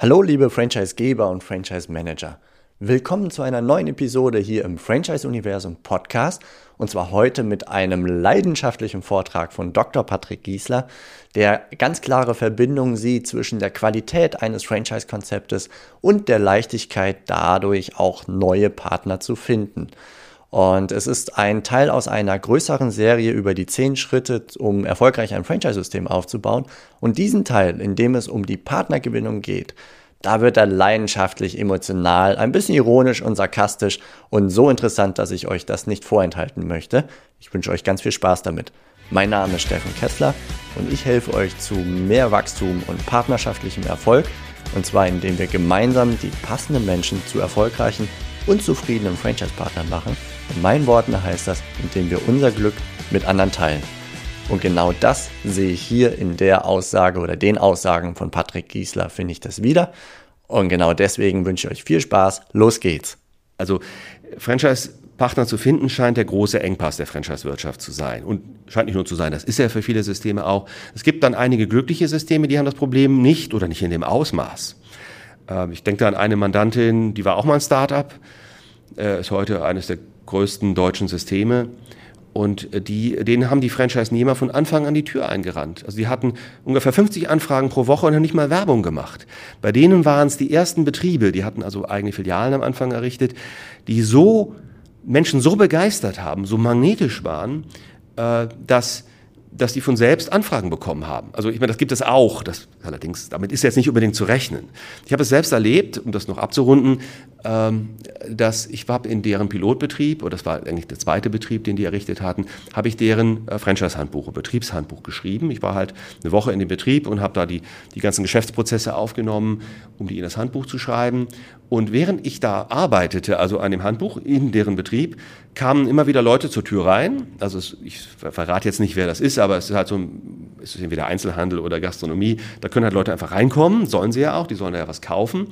Hallo liebe Franchisegeber und Franchise-Manager. Willkommen zu einer neuen Episode hier im Franchise-Universum Podcast und zwar heute mit einem leidenschaftlichen Vortrag von Dr. Patrick Giesler, der ganz klare Verbindungen sieht zwischen der Qualität eines Franchise-Konzeptes und der Leichtigkeit dadurch auch neue Partner zu finden. Und es ist ein Teil aus einer größeren Serie über die zehn Schritte, um erfolgreich ein Franchise-System aufzubauen. Und diesen Teil, in dem es um die Partnergewinnung geht, da wird er leidenschaftlich, emotional, ein bisschen ironisch und sarkastisch und so interessant, dass ich euch das nicht vorenthalten möchte. Ich wünsche euch ganz viel Spaß damit. Mein Name ist Steffen Kessler und ich helfe euch zu mehr Wachstum und partnerschaftlichem Erfolg. Und zwar indem wir gemeinsam die passenden Menschen zu erfolgreichen und zufriedenen Franchise-Partnern machen. In meinen Worten heißt das, indem wir unser Glück mit anderen teilen. Und genau das sehe ich hier in der Aussage oder den Aussagen von Patrick Giesler, finde ich das wieder. Und genau deswegen wünsche ich euch viel Spaß. Los geht's. Also Franchise-Partner zu finden scheint der große Engpass der Franchise-Wirtschaft zu sein. Und scheint nicht nur zu sein, das ist ja für viele Systeme auch. Es gibt dann einige glückliche Systeme, die haben das Problem nicht oder nicht in dem Ausmaß. Ähm, ich denke da an eine Mandantin, die war auch mal ein Start-up, äh, ist heute eines der größten deutschen Systeme und äh, die, denen haben die Franchise-Nehmer von Anfang an die Tür eingerannt. Also die hatten ungefähr 50 Anfragen pro Woche und haben nicht mal Werbung gemacht. Bei denen waren es die ersten Betriebe, die hatten also eigene Filialen am Anfang errichtet, die so Menschen so begeistert haben, so magnetisch waren, äh, dass dass die von selbst Anfragen bekommen haben. Also ich meine, das gibt es auch. Das allerdings, damit ist jetzt nicht unbedingt zu rechnen. Ich habe es selbst erlebt, um das noch abzurunden, ähm, dass ich war in deren Pilotbetrieb, oder das war eigentlich der zweite Betrieb, den die errichtet hatten, habe ich deren äh, Franchise-Handbuch, Betriebshandbuch geschrieben. Ich war halt eine Woche in dem Betrieb und habe da die, die ganzen Geschäftsprozesse aufgenommen, um die in das Handbuch zu schreiben. Und während ich da arbeitete, also an dem Handbuch in deren Betrieb, kamen immer wieder Leute zur Tür rein. Also es, ich verrate jetzt nicht, wer das ist, aber es ist halt so, es ist entweder Einzelhandel oder Gastronomie. Da können halt Leute einfach reinkommen, sollen sie ja auch, die sollen ja was kaufen.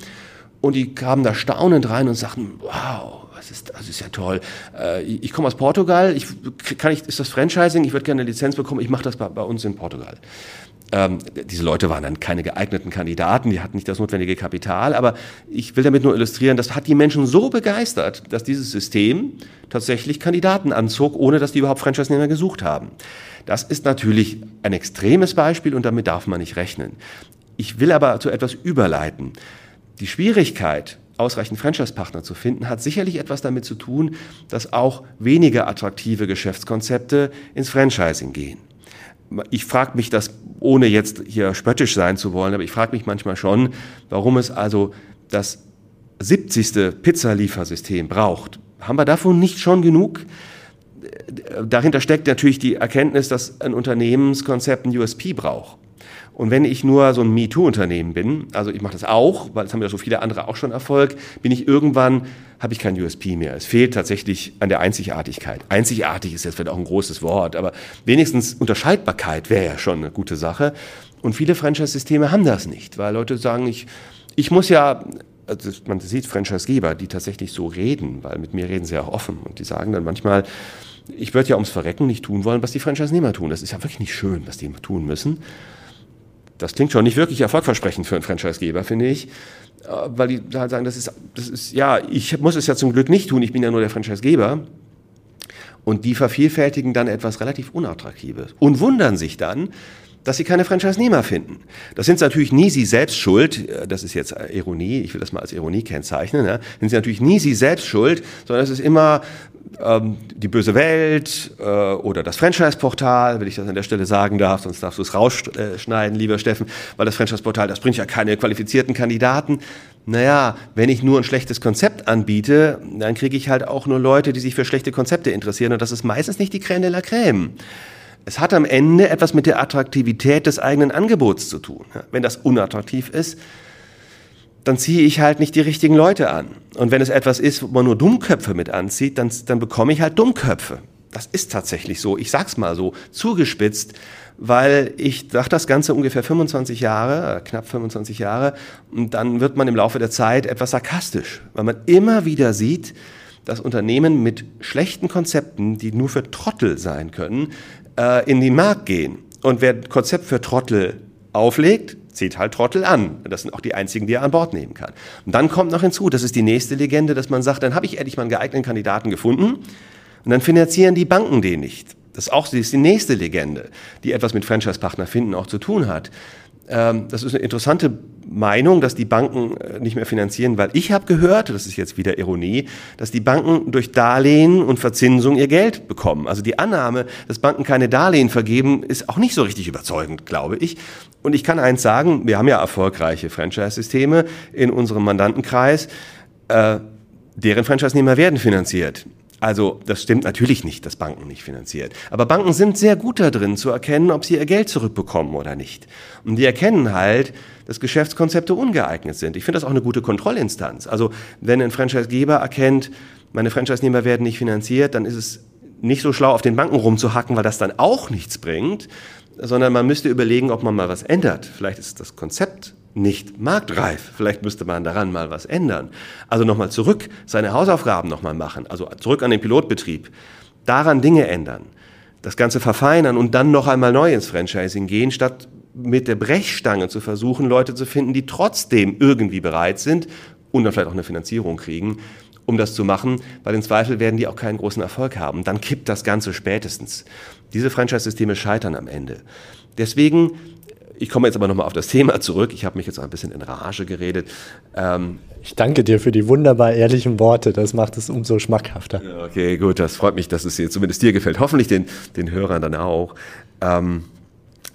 Und die kamen da staunend rein und sagten, wow, was ist, das ist ja toll. Äh, ich komme aus Portugal, ich, kann ich, ist das Franchising? Ich würde gerne eine Lizenz bekommen, ich mache das bei, bei uns in Portugal. Ähm, diese Leute waren dann keine geeigneten Kandidaten, die hatten nicht das notwendige Kapital, aber ich will damit nur illustrieren, das hat die Menschen so begeistert, dass dieses System tatsächlich Kandidaten anzog, ohne dass die überhaupt Franchise-Nehmer gesucht haben. Das ist natürlich ein extremes Beispiel und damit darf man nicht rechnen. Ich will aber zu etwas überleiten. Die Schwierigkeit, ausreichend Franchise-Partner zu finden, hat sicherlich etwas damit zu tun, dass auch weniger attraktive Geschäftskonzepte ins Franchising gehen ich frage mich das, ohne jetzt hier spöttisch sein zu wollen, aber ich frage mich manchmal schon, warum es also das 70. Pizzaliefersystem braucht. Haben wir davon nicht schon genug? Dahinter steckt natürlich die Erkenntnis, dass ein Unternehmenskonzept ein USP braucht. Und wenn ich nur so ein MeToo-Unternehmen bin, also ich mache das auch, weil es haben ja so viele andere auch schon Erfolg, bin ich irgendwann, habe ich kein USP mehr. Es fehlt tatsächlich an der Einzigartigkeit. Einzigartig ist jetzt vielleicht auch ein großes Wort, aber wenigstens Unterscheidbarkeit wäre ja schon eine gute Sache. Und viele Franchise-Systeme haben das nicht, weil Leute sagen, ich, ich muss ja, also man sieht Franchise-Geber, die tatsächlich so reden, weil mit mir reden sie ja auch offen und die sagen dann manchmal, ich würde ja ums Verrecken nicht tun wollen, was die Franchise-Nehmer tun. Das ist ja wirklich nicht schön, was die tun müssen. Das klingt schon nicht wirklich erfolgversprechend für einen Franchisegeber, finde ich. Äh, weil die halt sagen, das ist, das ist, ja, ich muss es ja zum Glück nicht tun, ich bin ja nur der Franchisegeber. Und die vervielfältigen dann etwas relativ Unattraktives und wundern sich dann, dass sie keine Franchise-Nehmer finden. Das sind natürlich nie sie selbst schuld, äh, das ist jetzt Ironie, ich will das mal als Ironie kennzeichnen, ne? sind sie natürlich nie sie selbst schuld, sondern es ist immer ähm, die böse Welt äh, oder das Franchise-Portal, wenn ich das an der Stelle sagen darf, sonst darfst du es rausschneiden, lieber Steffen, weil das Franchise-Portal, das bringt ja keine qualifizierten Kandidaten. Naja, wenn ich nur ein schlechtes Konzept anbiete, dann kriege ich halt auch nur Leute, die sich für schlechte Konzepte interessieren und das ist meistens nicht die Crème de la Crème. Es hat am Ende etwas mit der Attraktivität des eigenen Angebots zu tun. Wenn das unattraktiv ist, dann ziehe ich halt nicht die richtigen Leute an. Und wenn es etwas ist, wo man nur Dummköpfe mit anzieht, dann, dann bekomme ich halt Dummköpfe. Das ist tatsächlich so. Ich sag's mal so, zugespitzt, weil ich dachte das Ganze ungefähr 25 Jahre, äh, knapp 25 Jahre, und dann wird man im Laufe der Zeit etwas sarkastisch, weil man immer wieder sieht, dass Unternehmen mit schlechten Konzepten, die nur für Trottel sein können, äh, in den Markt gehen. Und wer ein Konzept für Trottel auflegt, zieht halt Trottel an. Das sind auch die einzigen, die er an Bord nehmen kann. Und dann kommt noch hinzu, das ist die nächste Legende, dass man sagt, dann habe ich endlich mal einen geeigneten Kandidaten gefunden und dann finanzieren die Banken den nicht. Das ist auch das ist die nächste Legende, die etwas mit Franchise-Partner finden auch zu tun hat. Ähm, das ist eine interessante Meinung, dass die Banken äh, nicht mehr finanzieren, weil ich habe gehört, das ist jetzt wieder Ironie, dass die Banken durch Darlehen und Verzinsung ihr Geld bekommen. Also die Annahme, dass Banken keine Darlehen vergeben, ist auch nicht so richtig überzeugend, glaube ich. Und ich kann eins sagen, wir haben ja erfolgreiche Franchise-Systeme in unserem Mandantenkreis. Äh, deren Franchise-Nehmer werden finanziert. Also das stimmt natürlich nicht, dass Banken nicht finanziert. Aber Banken sind sehr gut darin zu erkennen, ob sie ihr Geld zurückbekommen oder nicht. Und die erkennen halt, dass Geschäftskonzepte ungeeignet sind. Ich finde das auch eine gute Kontrollinstanz. Also wenn ein Franchisegeber erkennt, meine Franchise-Nehmer werden nicht finanziert, dann ist es nicht so schlau, auf den Banken rumzuhacken, weil das dann auch nichts bringt, sondern man müsste überlegen, ob man mal was ändert. Vielleicht ist das Konzept nicht marktreif. Vielleicht müsste man daran mal was ändern. Also nochmal zurück, seine Hausaufgaben nochmal machen, also zurück an den Pilotbetrieb, daran Dinge ändern, das Ganze verfeinern und dann noch einmal neu ins Franchising gehen, statt mit der Brechstange zu versuchen, Leute zu finden, die trotzdem irgendwie bereit sind und dann vielleicht auch eine Finanzierung kriegen, um das zu machen, weil im Zweifel werden die auch keinen großen Erfolg haben. Dann kippt das Ganze spätestens. Diese Franchise-Systeme scheitern am Ende. Deswegen ich komme jetzt aber nochmal auf das Thema zurück. Ich habe mich jetzt ein bisschen in Rage geredet. Ähm, ich danke dir für die wunderbar ehrlichen Worte. Das macht es umso schmackhafter. Okay, gut. Das freut mich, dass es dir, zumindest dir gefällt. Hoffentlich den, den Hörern dann auch. Ähm,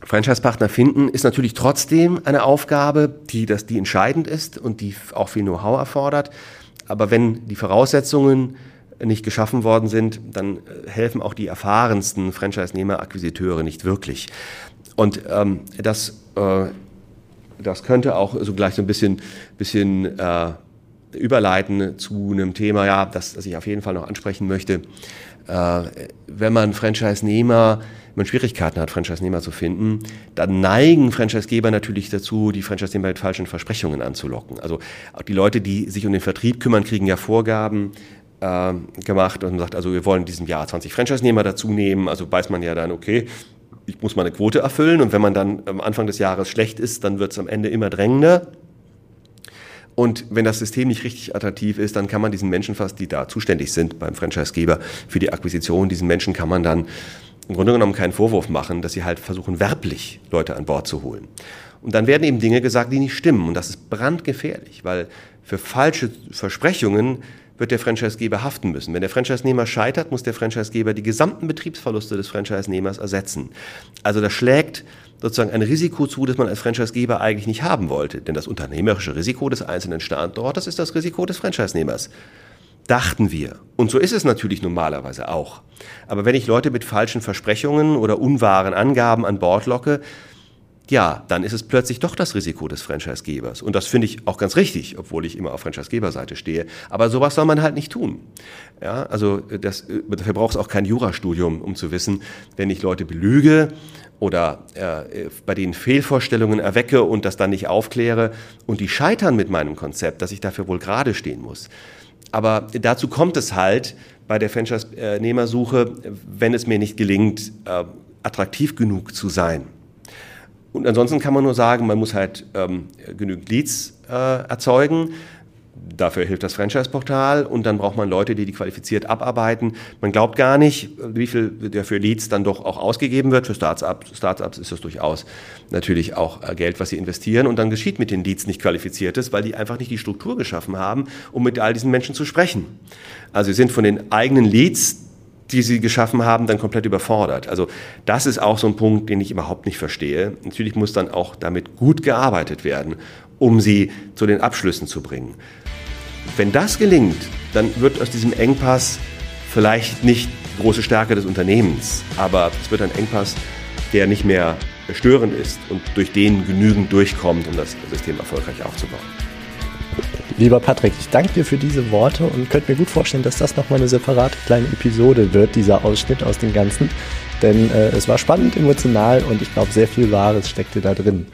Franchise-Partner finden ist natürlich trotzdem eine Aufgabe, die, das, die entscheidend ist und die auch viel Know-how erfordert. Aber wenn die Voraussetzungen nicht geschaffen worden sind, dann äh, helfen auch die erfahrensten Franchise-Nehmer, Akquisiteure nicht wirklich. Und ähm, das, äh, das könnte auch so gleich so ein bisschen, bisschen äh, überleiten zu einem Thema, ja, das, das ich auf jeden Fall noch ansprechen möchte. Äh, wenn man Franchise-Nehmer, wenn man Schwierigkeiten hat, Franchise-Nehmer zu finden, dann neigen Franchise-Geber natürlich dazu, die Franchise-Nehmer mit falschen Versprechungen anzulocken. Also die Leute, die sich um den Vertrieb kümmern, kriegen ja Vorgaben, äh, gemacht und sagt, also wir wollen in diesem Jahr 20 Franchise-Nehmer dazu nehmen. Also weiß man ja dann, okay, ich muss meine Quote erfüllen und wenn man dann am Anfang des Jahres schlecht ist, dann wird es am Ende immer drängender. Und wenn das System nicht richtig attraktiv ist, dann kann man diesen Menschen fast, die da zuständig sind beim Franchisegeber für die Akquisition, diesen Menschen kann man dann im Grunde genommen keinen Vorwurf machen, dass sie halt versuchen, werblich Leute an Bord zu holen. Und dann werden eben Dinge gesagt, die nicht stimmen. Und das ist brandgefährlich, weil für falsche Versprechungen wird der Franchisegeber haften müssen. Wenn der Franchisenehmer scheitert, muss der Franchisegeber die gesamten Betriebsverluste des Franchisenehmers ersetzen. Also das schlägt sozusagen ein Risiko zu, das man als Franchisegeber eigentlich nicht haben wollte. Denn das unternehmerische Risiko des einzelnen Standortes ist das Risiko des Franchisenehmers. Dachten wir. Und so ist es natürlich normalerweise auch. Aber wenn ich Leute mit falschen Versprechungen oder unwahren Angaben an Bord locke, ja, dann ist es plötzlich doch das Risiko des Franchisegebers. Und das finde ich auch ganz richtig, obwohl ich immer auf Franchisegeberseite stehe. Aber sowas soll man halt nicht tun. Ja, also das, dafür braucht es auch kein Jurastudium, um zu wissen, wenn ich Leute belüge oder äh, bei denen Fehlvorstellungen erwecke und das dann nicht aufkläre und die scheitern mit meinem Konzept, dass ich dafür wohl gerade stehen muss. Aber dazu kommt es halt bei der Franchise-Nehmersuche, wenn es mir nicht gelingt, äh, attraktiv genug zu sein. Und ansonsten kann man nur sagen, man muss halt ähm, genügend Leads äh, erzeugen. Dafür hilft das Franchise-Portal und dann braucht man Leute, die die qualifiziert abarbeiten. Man glaubt gar nicht, wie viel der für Leads dann doch auch ausgegeben wird. Für Startups, Startups ist das durchaus natürlich auch äh, Geld, was sie investieren und dann geschieht mit den Leads nicht qualifiziertes, weil die einfach nicht die Struktur geschaffen haben, um mit all diesen Menschen zu sprechen. Also sie sind von den eigenen Leads die sie geschaffen haben, dann komplett überfordert. Also das ist auch so ein Punkt, den ich überhaupt nicht verstehe. Natürlich muss dann auch damit gut gearbeitet werden, um sie zu den Abschlüssen zu bringen. Wenn das gelingt, dann wird aus diesem Engpass vielleicht nicht große Stärke des Unternehmens, aber es wird ein Engpass, der nicht mehr störend ist und durch den genügend durchkommt, um das System erfolgreich aufzubauen. Lieber Patrick, ich danke dir für diese Worte und könnte mir gut vorstellen, dass das nochmal eine separate kleine Episode wird, dieser Ausschnitt aus dem Ganzen. Denn äh, es war spannend, emotional und ich glaube, sehr viel Wahres steckte da drin.